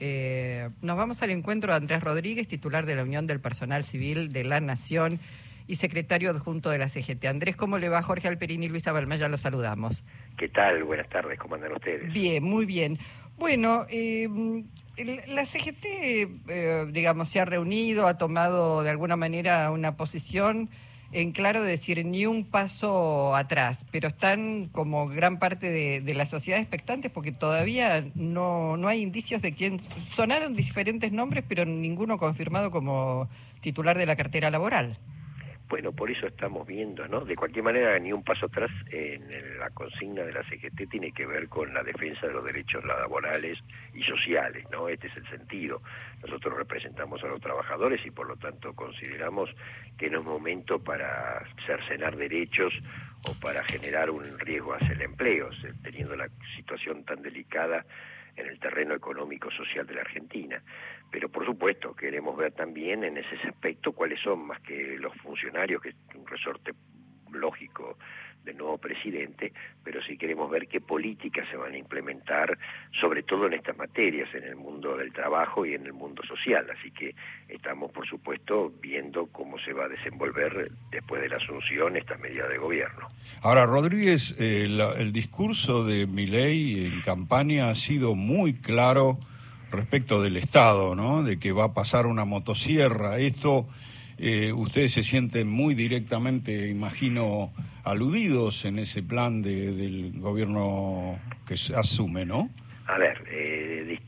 Eh, nos vamos al encuentro de Andrés Rodríguez, titular de la Unión del Personal Civil de la Nación y secretario adjunto de la CGT. Andrés, ¿cómo le va? Jorge Alperini y Luisa Balmaya, los saludamos. ¿Qué tal? Buenas tardes, ¿cómo andan ustedes? Bien, muy bien. Bueno, eh, la CGT, eh, digamos, se ha reunido, ha tomado de alguna manera una posición en claro decir ni un paso atrás, pero están como gran parte de, la sociedad expectantes porque todavía no, no hay indicios de quién. Sonaron diferentes nombres, pero ninguno confirmado como titular de la cartera laboral. Bueno, por eso estamos viendo, ¿no? De cualquier manera, ni un paso atrás en la consigna de la CGT tiene que ver con la defensa de los derechos laborales y sociales, ¿no? Este es el sentido. Nosotros representamos a los trabajadores y por lo tanto consideramos que no es momento para cercenar derechos o para generar un riesgo hacia el empleo, teniendo la situación tan delicada en el terreno económico-social de la Argentina. Pero por supuesto queremos ver también en ese aspecto cuáles son más que los funcionarios, que es un resorte lógico del nuevo presidente, pero sí queremos ver qué políticas se van a implementar, sobre todo en estas materias, en el mundo del trabajo y en el mundo social. Así que estamos, por supuesto, viendo cómo se va a desenvolver después de la asunción esta medida de gobierno. Ahora, Rodríguez, eh, el discurso de Milei en campaña ha sido muy claro respecto del Estado, ¿no? De que va a pasar una motosierra. Esto eh, ustedes se sienten muy directamente, imagino, aludidos en ese plan de, del gobierno que asume, ¿no? A ver, eh,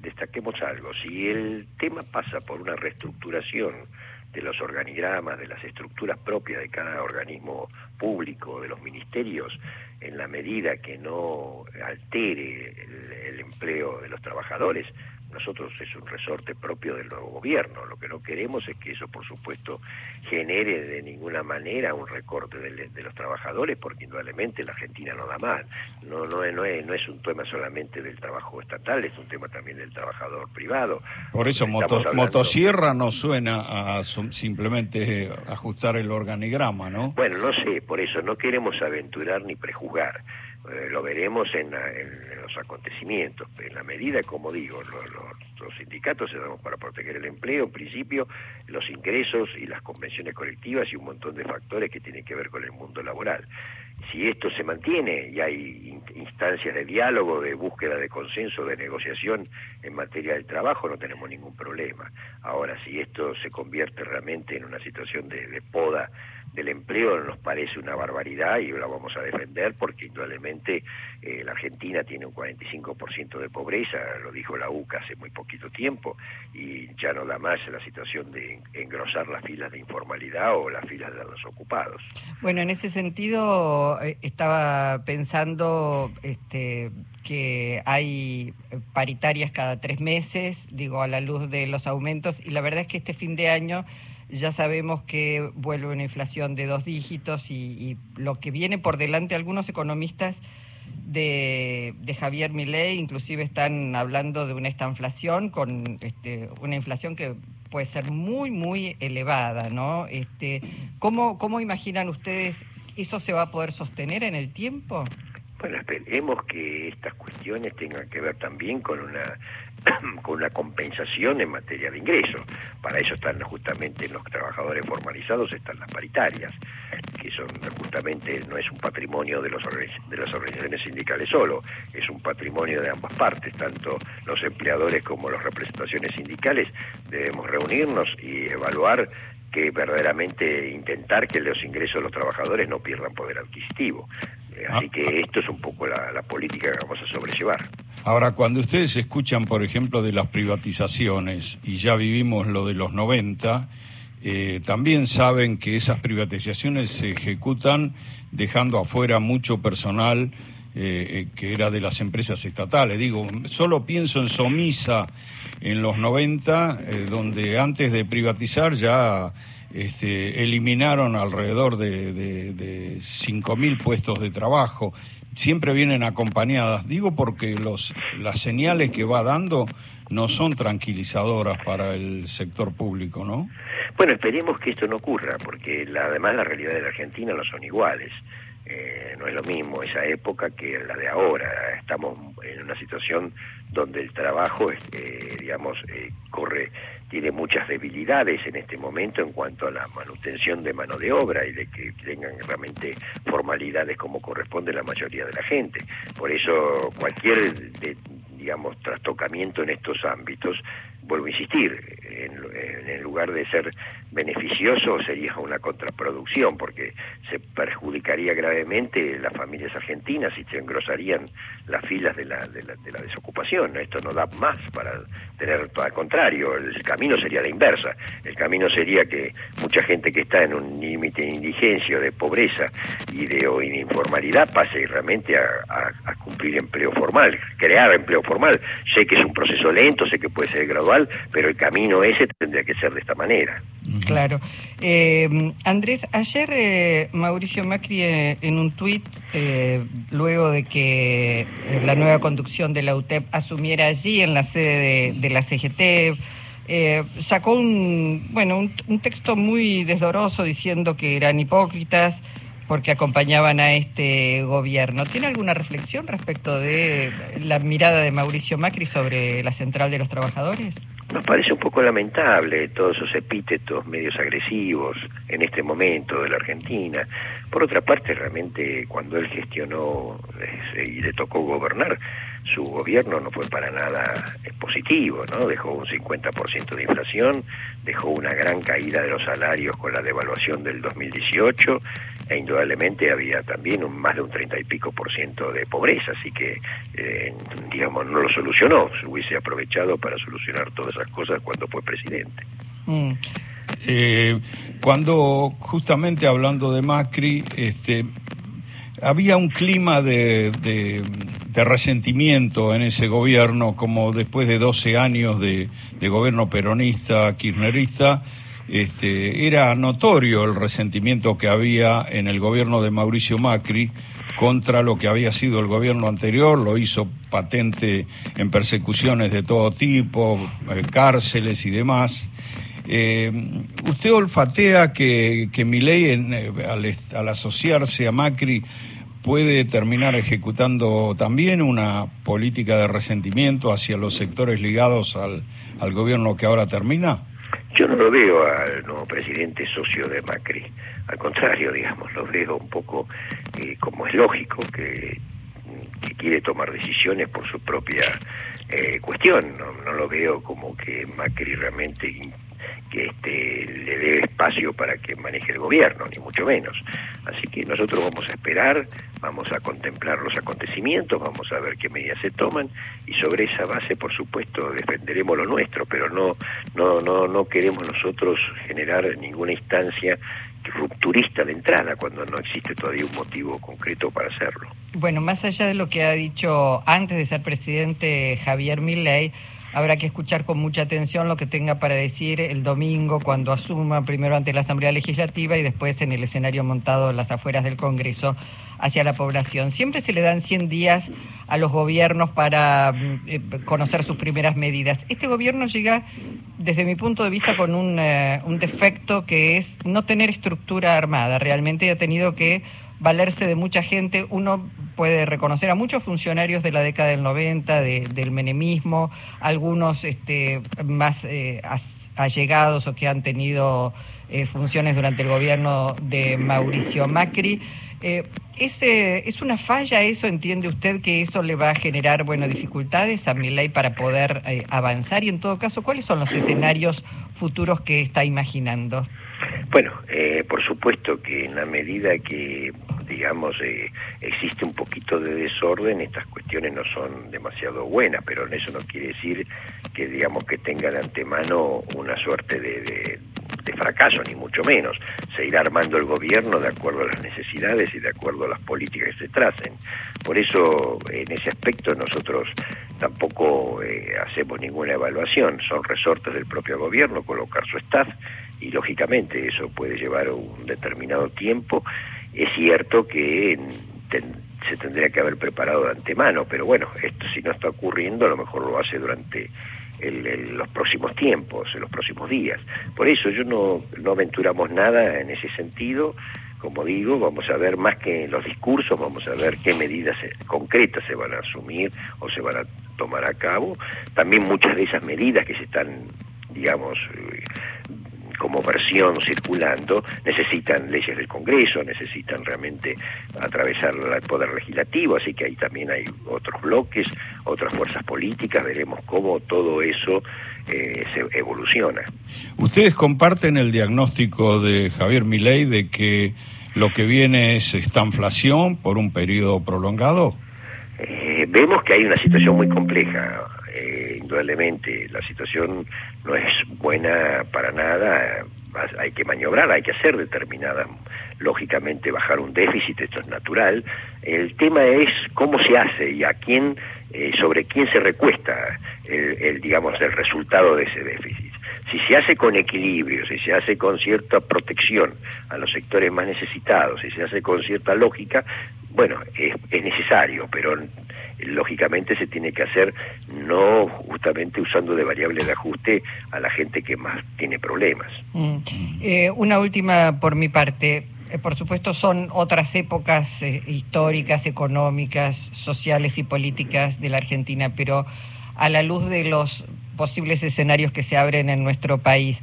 destaquemos algo. Si el tema pasa por una reestructuración de los organigramas, de las estructuras propias de cada organismo público, de los ministerios, en la medida que no altere el empleo de los trabajadores, nosotros es un resorte propio del nuevo gobierno. Lo que no queremos es que eso, por supuesto, genere de ninguna manera un recorte de, los trabajadores, porque indudablemente la Argentina no da mal. No, no, no, es, no es un tema solamente del trabajo estatal, es un tema también del trabajador privado. Por eso motosierra no suena a simplemente ajustar el organigrama, ¿no? Bueno, no sé, por eso no queremos aventurar ni prejuzgar. Eh, lo veremos en, los acontecimientos. En la medida, como digo, los sindicatos se damos para proteger el empleo, en principio, los ingresos y las convenciones colectivas y un montón de factores que tienen que ver con el mundo laboral. Si esto se mantiene y hay instancias de diálogo, de búsqueda de consenso, de negociación en materia del trabajo, no tenemos ningún problema. Ahora, si esto se convierte realmente en una situación de poda del empleo nos parece una barbaridad y la vamos a defender porque indudablemente eh, la Argentina tiene un 45% de pobreza, lo dijo la UCA hace muy poquito tiempo, y ya no da más la situación de engrosar las filas de informalidad o las filas de los ocupados. Bueno, en ese sentido eh, estaba pensando este, que hay paritarias cada tres meses, digo, a la luz de los aumentos, y la verdad es que este fin de año ya sabemos que vuelve una inflación de dos dígitos y, lo que viene por delante algunos economistas de, Javier Milei inclusive están hablando de una estanflación con este, una inflación que puede ser muy, muy elevada, ¿no? Este, ¿cómo, ¿Cómo imaginan ustedes eso se va a poder sostener en el tiempo? Bueno, esperemos que estas cuestiones tengan que ver también con una con una compensación en materia de ingresos. Para eso están justamente los trabajadores formalizados, están las paritarias, que son justamente no es un patrimonio de, los, de las organizaciones sindicales solo, es un patrimonio de ambas partes, tanto los empleadores como las representaciones sindicales debemos reunirnos y evaluar que verdaderamente intentar que los ingresos de los trabajadores no pierdan poder adquisitivo. Así ah, que ah. esto es un poco la, política que vamos a sobrellevar. Ahora, cuando ustedes escuchan, por ejemplo, de las privatizaciones, y ya vivimos lo de los 90, eh, también saben que esas privatizaciones se ejecutan dejando afuera mucho personal eh, eh, que era de las empresas estatales. Digo, solo pienso en Somisa en los 90, donde antes de privatizar ya este, eliminaron alrededor de, de, 5.000 puestos de trabajo. Siempre vienen acompañadas, digo porque los, las señales que va dando no son tranquilizadoras para el sector público, ¿no? Bueno, esperemos que esto no ocurra, porque la, además la realidad de la Argentina no son iguales. Eh, no es lo mismo esa época que la de ahora. Estamos en una situación donde el trabajo, eh, digamos, eh, corre, tiene muchas debilidades en este momento en cuanto a la manutención de mano de obra y de que tengan realmente formalidades como corresponde la mayoría de la gente. Por eso cualquier, digamos, trastocamiento en estos ámbitos vuelvo a insistir, en, lugar de ser beneficioso sería una contraproducción porque se perjudicaría gravemente las familias argentinas y se engrosarían las filas de la, de la, desocupación. Esto no da más para tener, todo al contrario, el camino sería la inversa. El camino sería que mucha gente que está en un límite de indigencia de pobreza y de, informalidad pase realmente a, a cumplir empleo formal, crear empleo formal. Sé que es un proceso lento, sé que puede ser gradual, pero el camino ese tendría que ser de esta manera. Claro. Eh, Andrés, ayer eh, Mauricio Macri eh, en un tuit, luego de que la nueva conducción de la UTEP asumiera allí en la sede de, la CGT, sacó un, bueno, un, texto muy desdoroso diciendo que eran hipócritas porque acompañaban a este gobierno. ¿Tiene alguna reflexión respecto de la mirada de Mauricio Macri sobre la central de los trabajadores? Nos parece un poco lamentable todos esos epítetos medios agresivos en este momento de la Argentina. Por otra parte, realmente cuando él gestionó eh, y le tocó gobernar, su gobierno no fue para nada eh, positivo, ¿no? Dejó un 50% de inflación, dejó una gran caída de los salarios con la devaluación del 2018 e indudablemente había también un, más de un 30 y pico por ciento de pobreza, así que, eh, digamos, no lo solucionó, se hubiese aprovechado para solucionar todas esas cosas cuando fue presidente. Mm. Eh, cuando justamente hablando de Macri, este, había un clima de, de, resentimiento en ese gobierno, como después de 12 años de, de gobierno peronista, kirchnerista, este, era notorio el resentimiento que había en el gobierno de Mauricio Macri contra lo que había sido el gobierno anterior, lo hizo patente en persecuciones de todo tipo, eh, cárceles y demás. Eh, ¿Usted olfatea que, que ley eh, al, al asociarse a Macri, puede terminar ejecutando también una política de resentimiento hacia los sectores ligados al, al gobierno que ahora termina? Yo no lo veo al nuevo presidente socio de Macri, al contrario, digamos, lo veo un poco eh, como es lógico, que, quiere tomar decisiones por su propia eh, cuestión, no, no, lo veo como que Macri realmente que este, le dé espacio para que maneje el gobierno, ni mucho menos. Así que nosotros vamos a esperar, vamos a contemplar los acontecimientos, vamos a ver qué medidas se toman y sobre esa base, por supuesto, defenderemos lo nuestro, pero no, no, no, no queremos nosotros generar ninguna instancia rupturista de entrada cuando no existe todavía un motivo concreto para hacerlo. Bueno, más allá de lo que ha dicho antes de ser presidente Javier Milley, Habrá que escuchar con mucha atención lo que tenga para decir el domingo cuando asuma, primero ante la Asamblea Legislativa y después en el escenario montado en las afueras del Congreso hacia la población. Siempre se le dan 100 días a los gobiernos para mm, eh, conocer sus primeras medidas. Este gobierno llega, desde mi punto de vista, con un, eh, un defecto que es no tener estructura armada. Realmente ha tenido que valerse de mucha gente. Uno puede reconocer a muchos funcionarios de la década del 90, del menemismo, algunos este, más eh, allegados o que han tenido eh, funciones durante el gobierno de Mauricio Macri. Eh, ¿Es una falla eso? ¿Entiende usted que eso le va a generar bueno, dificultades a mi ley para poder avanzar? Y en todo caso, ¿cuáles son los escenarios futuros que está imaginando? Bueno, por supuesto que en la medida que digamos, eh, existe un poquito de desorden, estas cuestiones no son demasiado buenas, pero eso no quiere decir que, digamos, que tengan de antemano una suerte de, de, fracaso, ni mucho menos. Se irá armando el gobierno de acuerdo a las necesidades y de acuerdo a las políticas que se tracen. Por eso, en ese aspecto, nosotros tampoco eh, hacemos ninguna evaluación. Son resortes del propio gobierno colocar su staff y, lógicamente, eso puede llevar un determinado tiempo es cierto que se tendría que haber preparado de antemano, pero bueno, esto si no está ocurriendo, a lo mejor lo hace durante los próximos tiempos, en los próximos días. Por eso yo no, no aventuramos nada en ese sentido. Como digo, vamos a ver más que los discursos, vamos a ver qué medidas concretas se van a asumir o se van a tomar a cabo. También muchas de esas medidas que se están, digamos, eh, como versión circulando, necesitan leyes del Congreso, necesitan realmente atravesar el poder legislativo, así que ahí también hay otros bloques, otras fuerzas políticas, veremos cómo todo eso eh, se evoluciona. ¿Ustedes comparten el diagnóstico de Javier Milei de que lo que viene es esta inflación por un periodo prolongado? Eh, vemos que hay una situación muy compleja, indudablemente. La situación no es buena para nada, hay que maniobrar, hay que hacer determinadas, lógicamente bajar un déficit, esto es natural. El tema es cómo se hace y a quién, eh, sobre quién se recuesta el, digamos, el resultado de ese déficit. Si se hace con equilibrio, si se hace con cierta protección a los sectores más necesitados, si se hace con cierta lógica, bueno, es, es necesario, pero lógicamente se tiene que hacer no justamente usando de variable de ajuste a la gente que más tiene problemas. Mm. Eh, una última por mi parte. Eh, por supuesto son otras épocas eh, históricas, económicas, sociales y políticas de la Argentina, pero a la luz de los posibles escenarios que se abren en nuestro país,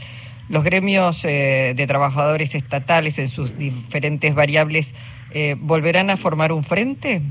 los gremios de trabajadores estatales en sus diferentes variables volverán a formar un frente?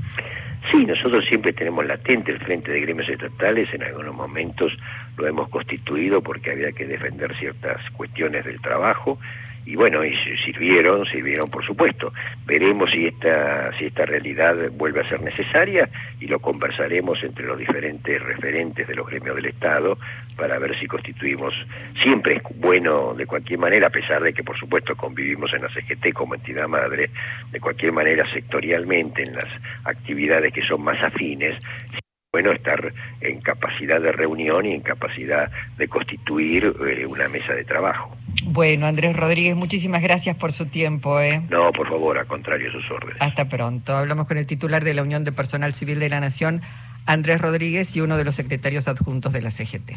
Sí, nosotros siempre tenemos latente el Frente de Gremios Estatales, en algunos momentos lo hemos constituido porque había que defender ciertas cuestiones del trabajo y bueno, y sirvieron, sirvieron por supuesto. Veremos si esta, si esta realidad vuelve a ser necesaria y lo conversaremos entre los diferentes referentes de los gremios del Estado para ver si constituimos, siempre es bueno de cualquier manera, a pesar de que por supuesto convivimos en la CGT como entidad madre, de cualquier manera sectorialmente en las actividades que son más afines, bueno estar en capacidad de reunión y en capacidad de constituir eh, una mesa de trabajo. Bueno, Andrés Rodríguez, muchísimas gracias por su tiempo. ¿eh? No, por favor, a contrario, sus órdenes. Hasta pronto. Hablamos con el titular de la Unión de Personal Civil de la Nación, Andrés Rodríguez, y uno de los secretarios adjuntos de la CGT.